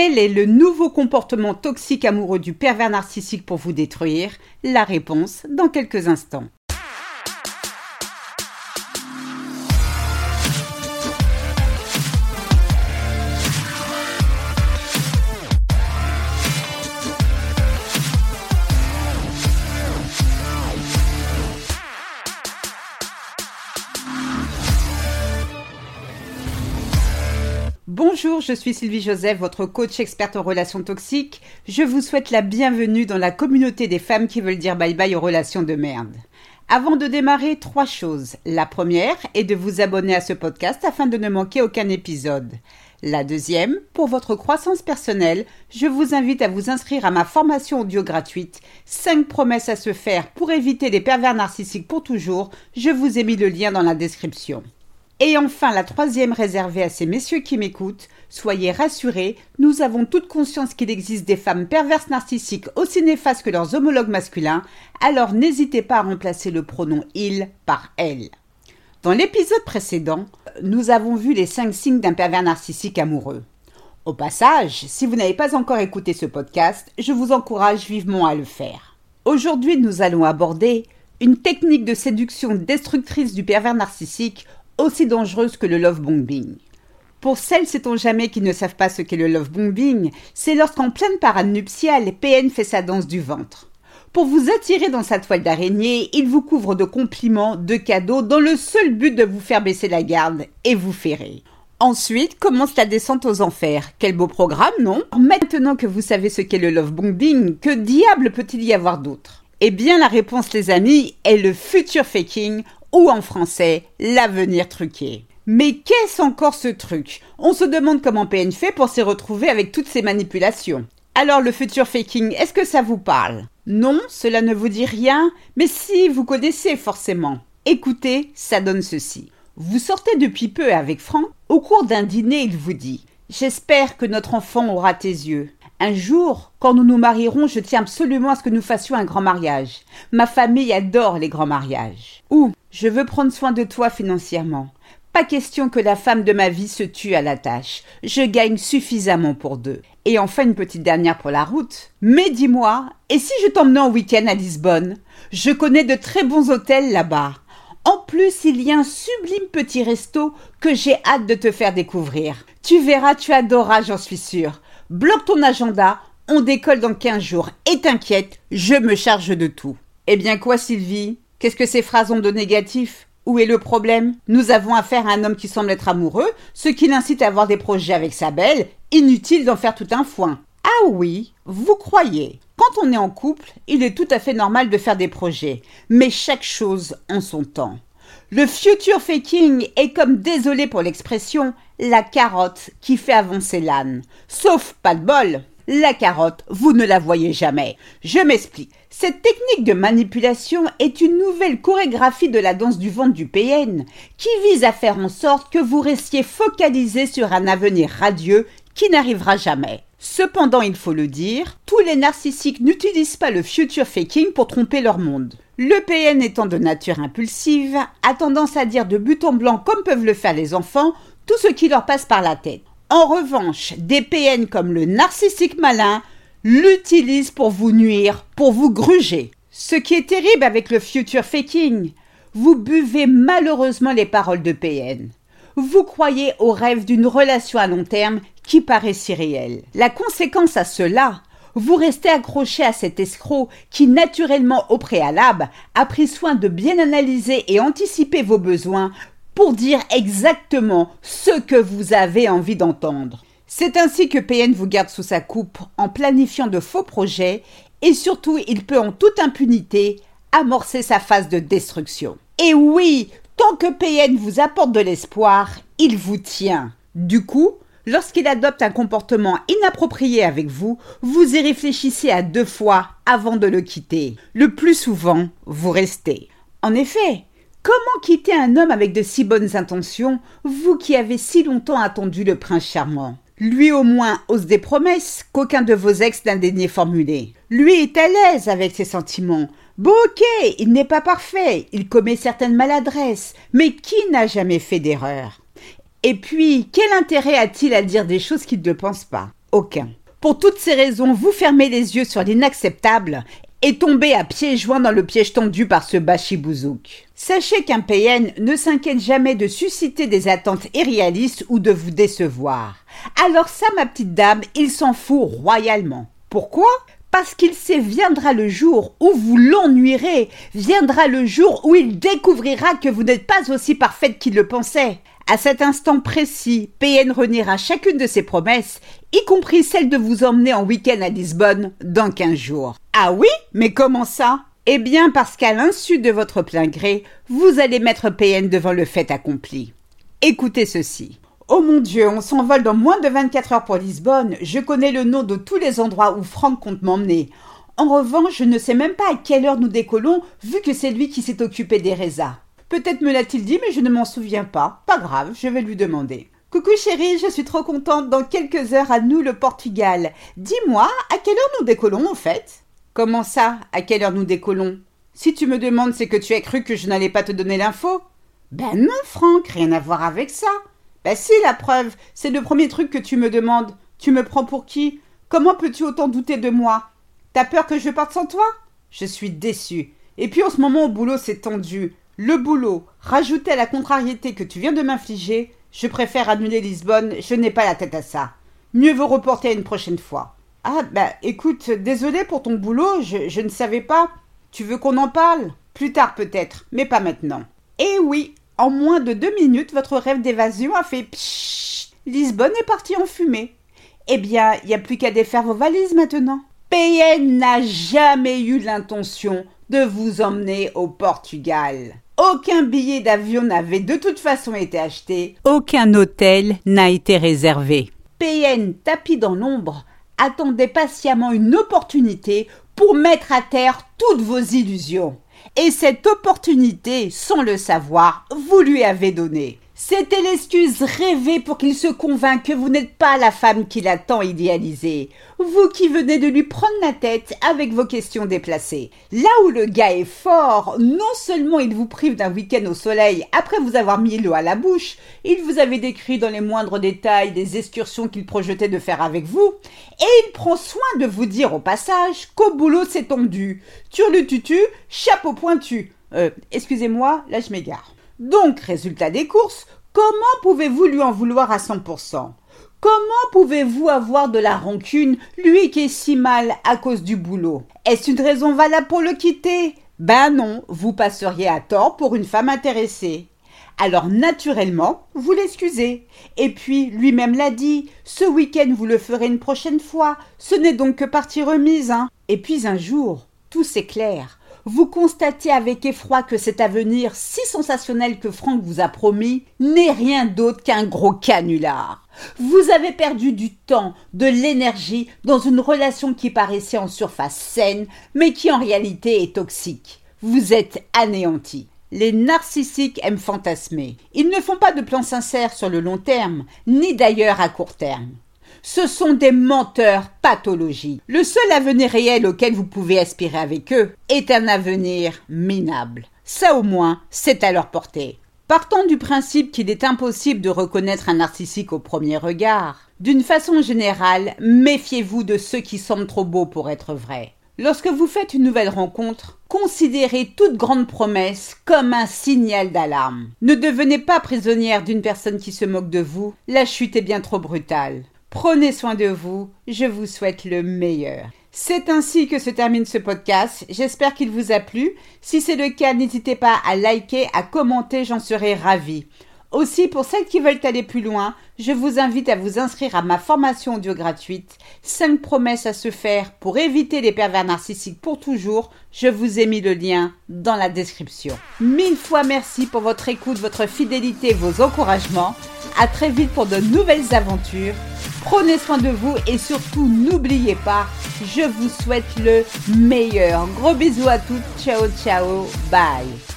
Quel est le nouveau comportement toxique amoureux du pervers narcissique pour vous détruire? La réponse dans quelques instants. Bonjour, je suis Sylvie Joseph, votre coach experte en relations toxiques. Je vous souhaite la bienvenue dans la communauté des femmes qui veulent dire bye bye aux relations de merde. Avant de démarrer, trois choses. La première est de vous abonner à ce podcast afin de ne manquer aucun épisode. La deuxième, pour votre croissance personnelle, je vous invite à vous inscrire à ma formation audio gratuite 5 promesses à se faire pour éviter les pervers narcissiques pour toujours. Je vous ai mis le lien dans la description. Et enfin, la troisième réservée à ces messieurs qui m'écoutent, soyez rassurés, nous avons toute conscience qu'il existe des femmes perverses narcissiques aussi néfastes que leurs homologues masculins, alors n'hésitez pas à remplacer le pronom il par elle. Dans l'épisode précédent, nous avons vu les cinq signes d'un pervers narcissique amoureux. Au passage, si vous n'avez pas encore écouté ce podcast, je vous encourage vivement à le faire. Aujourd'hui, nous allons aborder une technique de séduction destructrice du pervers narcissique aussi dangereuse que le love bombing. Pour celles, sait-on jamais, qui ne savent pas ce qu'est le love bombing, c'est lorsqu'en pleine parade nuptiale, PN fait sa danse du ventre. Pour vous attirer dans sa toile d'araignée, il vous couvre de compliments, de cadeaux, dans le seul but de vous faire baisser la garde et vous ferrer. Ensuite commence la descente aux enfers. Quel beau programme, non? Maintenant que vous savez ce qu'est le love bombing, que diable peut-il y avoir d'autre? Eh bien, la réponse, les amis, est le future faking ou en français, l'avenir truqué. Mais qu'est-ce encore ce truc? On se demande comment PN fait pour s'y retrouver avec toutes ces manipulations. Alors le futur faking, est-ce que ça vous parle? Non, cela ne vous dit rien, mais si, vous connaissez forcément. Écoutez, ça donne ceci. Vous sortez depuis peu avec Franck. Au cours d'un dîner, il vous dit J'espère que notre enfant aura tes yeux. Un jour, quand nous nous marierons, je tiens absolument à ce que nous fassions un grand mariage. Ma famille adore les grands mariages. Ou, je veux prendre soin de toi financièrement. Pas question que la femme de ma vie se tue à la tâche. Je gagne suffisamment pour deux. Et enfin une petite dernière pour la route. Mais dis-moi, et si je t'emmenais en week-end à Lisbonne? Je connais de très bons hôtels là-bas. En plus, il y a un sublime petit resto que j'ai hâte de te faire découvrir. Tu verras, tu adoreras, j'en suis sûre. Bloque ton agenda, on décolle dans 15 jours. Et t'inquiète, je me charge de tout. Eh bien quoi, Sylvie? Qu'est-ce que ces phrases ont de négatif? Où est le problème? Nous avons affaire à un homme qui semble être amoureux, ce qui l'incite à avoir des projets avec sa belle. Inutile d'en faire tout un foin. Ah oui, vous croyez. Quand on est en couple, il est tout à fait normal de faire des projets, mais chaque chose en son temps. Le future faking est comme, désolé pour l'expression, la carotte qui fait avancer l'âne. Sauf pas de bol. La carotte, vous ne la voyez jamais. Je m'explique. Cette technique de manipulation est une nouvelle chorégraphie de la danse du ventre du PN qui vise à faire en sorte que vous restiez focalisé sur un avenir radieux n'arrivera jamais. Cependant, il faut le dire, tous les narcissiques n'utilisent pas le future faking pour tromper leur monde. Le PN étant de nature impulsive, a tendance à dire de but en blanc comme peuvent le faire les enfants tout ce qui leur passe par la tête. En revanche, des PN comme le narcissique malin l'utilisent pour vous nuire, pour vous gruger. Ce qui est terrible avec le future faking, vous buvez malheureusement les paroles de PN. Vous croyez au rêve d'une relation à long terme qui paraît si réelle. La conséquence à cela, vous restez accroché à cet escroc qui, naturellement au préalable, a pris soin de bien analyser et anticiper vos besoins pour dire exactement ce que vous avez envie d'entendre. C'est ainsi que PN vous garde sous sa coupe en planifiant de faux projets et surtout il peut en toute impunité amorcer sa phase de destruction. Et oui, tant que PN vous apporte de l'espoir, il vous tient. Du coup, lorsqu'il adopte un comportement inapproprié avec vous, vous y réfléchissez à deux fois avant de le quitter. Le plus souvent, vous restez. En effet, Comment quitter un homme avec de si bonnes intentions, vous qui avez si longtemps attendu le prince charmant? Lui au moins ose des promesses qu'aucun de vos ex n'a daigné formuler. Lui est à l'aise avec ses sentiments. Bon ok, il n'est pas parfait, il commet certaines maladresses, mais qui n'a jamais fait d'erreur? Et puis, quel intérêt a-t-il à dire des choses qu'il ne pense pas? Aucun. Pour toutes ces raisons, vous fermez les yeux sur l'inacceptable et tombez à pieds joints dans le piège tendu par ce bachibouzouk. Sachez qu'un PN ne s'inquiète jamais de susciter des attentes irréalistes ou de vous décevoir. Alors ça, ma petite dame, il s'en fout royalement. Pourquoi? Parce qu'il sait viendra le jour où vous l'ennuierez, viendra le jour où il découvrira que vous n'êtes pas aussi parfaite qu'il le pensait. À cet instant précis, PN reniera chacune de ses promesses, y compris celle de vous emmener en week-end à Lisbonne dans 15 jours. Ah oui? Mais comment ça? Eh bien parce qu'à l'insu de votre plein gré, vous allez mettre PN devant le fait accompli. Écoutez ceci. Oh mon Dieu, on s'envole dans moins de 24 heures pour Lisbonne. Je connais le nom de tous les endroits où Franck compte m'emmener. En revanche, je ne sais même pas à quelle heure nous décollons, vu que c'est lui qui s'est occupé des résas. Peut-être me l'a-t-il dit, mais je ne m'en souviens pas. Pas grave, je vais lui demander. Coucou chérie, je suis trop contente. Dans quelques heures, à nous le Portugal. Dis-moi, à quelle heure nous décollons en fait? Comment ça, à quelle heure nous décollons? Si tu me demandes, c'est que tu as cru que je n'allais pas te donner l'info Ben non, Franck, rien à voir avec ça. Ben si, la preuve, c'est le premier truc que tu me demandes. Tu me prends pour qui? Comment peux-tu autant douter de moi? T'as peur que je parte sans toi? Je suis déçue. Et puis en ce moment au boulot c'est tendu. Le boulot, rajouté à la contrariété que tu viens de m'infliger, je préfère annuler Lisbonne, je n'ai pas la tête à ça. Mieux vaut reporter une prochaine fois. Ah bah écoute, désolé pour ton boulot, je, je ne savais pas. Tu veux qu'on en parle? Plus tard peut-être, mais pas maintenant. Eh oui, en moins de deux minutes, votre rêve d'évasion a fait pshhh. Lisbonne est partie en fumée. Eh bien, il n'y a plus qu'à défaire vos valises maintenant. PN n'a jamais eu l'intention de vous emmener au Portugal. Aucun billet d'avion n'avait de toute façon été acheté. Aucun hôtel n'a été réservé. PN, tapis dans l'ombre, attendait patiemment une opportunité pour mettre à terre toutes vos illusions. Et cette opportunité, sans le savoir, vous lui avez donné. C'était l'excuse rêvée pour qu'il se convainque que vous n'êtes pas la femme qu'il a tant idéalisée. Vous qui venez de lui prendre la tête avec vos questions déplacées. Là où le gars est fort, non seulement il vous prive d'un week-end au soleil après vous avoir mis l'eau à la bouche, il vous avait décrit dans les moindres détails des excursions qu'il projetait de faire avec vous, et il prend soin de vous dire au passage qu'au boulot c'est tendu. Turlututu, chapeau pointu. Euh, excusez-moi, là je m'égare. Donc, résultat des courses, comment pouvez-vous lui en vouloir à 100% Comment pouvez-vous avoir de la rancune, lui qui est si mal à cause du boulot? Est-ce une raison valable pour le quitter? Ben non, vous passeriez à tort pour une femme intéressée. Alors naturellement, vous l'excusez. Et puis, lui-même l'a dit, ce week-end vous le ferez une prochaine fois, ce n'est donc que partie remise, hein. Et puis un jour, tout s'éclaire vous constatez avec effroi que cet avenir si sensationnel que Franck vous a promis n'est rien d'autre qu'un gros canular. Vous avez perdu du temps, de l'énergie dans une relation qui paraissait en surface saine, mais qui en réalité est toxique. Vous êtes anéanti. Les narcissiques aiment fantasmer. Ils ne font pas de plans sincères sur le long terme, ni d'ailleurs à court terme. Ce sont des menteurs pathologiques. Le seul avenir réel auquel vous pouvez aspirer avec eux est un avenir minable. Ça au moins, c'est à leur portée. Partant du principe qu'il est impossible de reconnaître un narcissique au premier regard, d'une façon générale, méfiez-vous de ceux qui semblent trop beaux pour être vrais. Lorsque vous faites une nouvelle rencontre, considérez toute grande promesse comme un signal d'alarme. Ne devenez pas prisonnière d'une personne qui se moque de vous, la chute est bien trop brutale. Prenez soin de vous, je vous souhaite le meilleur. C'est ainsi que se termine ce podcast. J'espère qu'il vous a plu. Si c'est le cas, n'hésitez pas à liker, à commenter, j'en serai ravie. Aussi, pour celles qui veulent aller plus loin, je vous invite à vous inscrire à ma formation audio gratuite 5 promesses à se faire pour éviter les pervers narcissiques pour toujours. Je vous ai mis le lien dans la description. Mille fois merci pour votre écoute, votre fidélité, vos encouragements. À très vite pour de nouvelles aventures. Prenez soin de vous et surtout n'oubliez pas, je vous souhaite le meilleur. Gros bisous à toutes. Ciao ciao. Bye.